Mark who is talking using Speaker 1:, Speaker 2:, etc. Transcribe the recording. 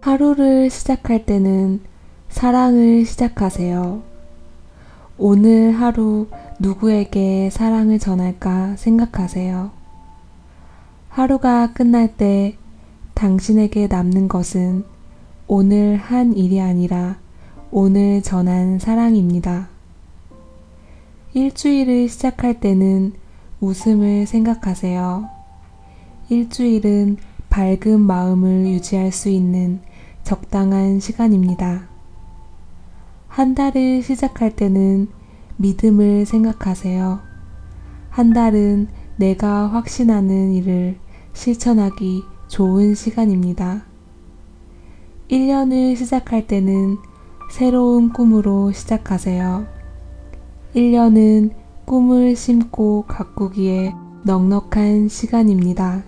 Speaker 1: 하루를 시작할 때는 사랑을 시작하세요. 오늘 하루 누구에게 사랑을 전할까 생각하세요. 하루가 끝날 때 당신에게 남는 것은 오늘 한 일이 아니라 오늘 전한 사랑입니다. 일주일을 시작할 때는 웃음을 생각하세요. 일주일은 밝은 마음을 유지할 수 있는 적당한 시간입니다. 한 달을 시작할 때는 믿음을 생각하세요. 한 달은 내가 확신하는 일을 실천하기 좋은 시간입니다. 1년을 시작할 때는 새로운 꿈으로 시작하세요. 1년은 꿈을 심고 가꾸기에 넉넉한 시간입니다.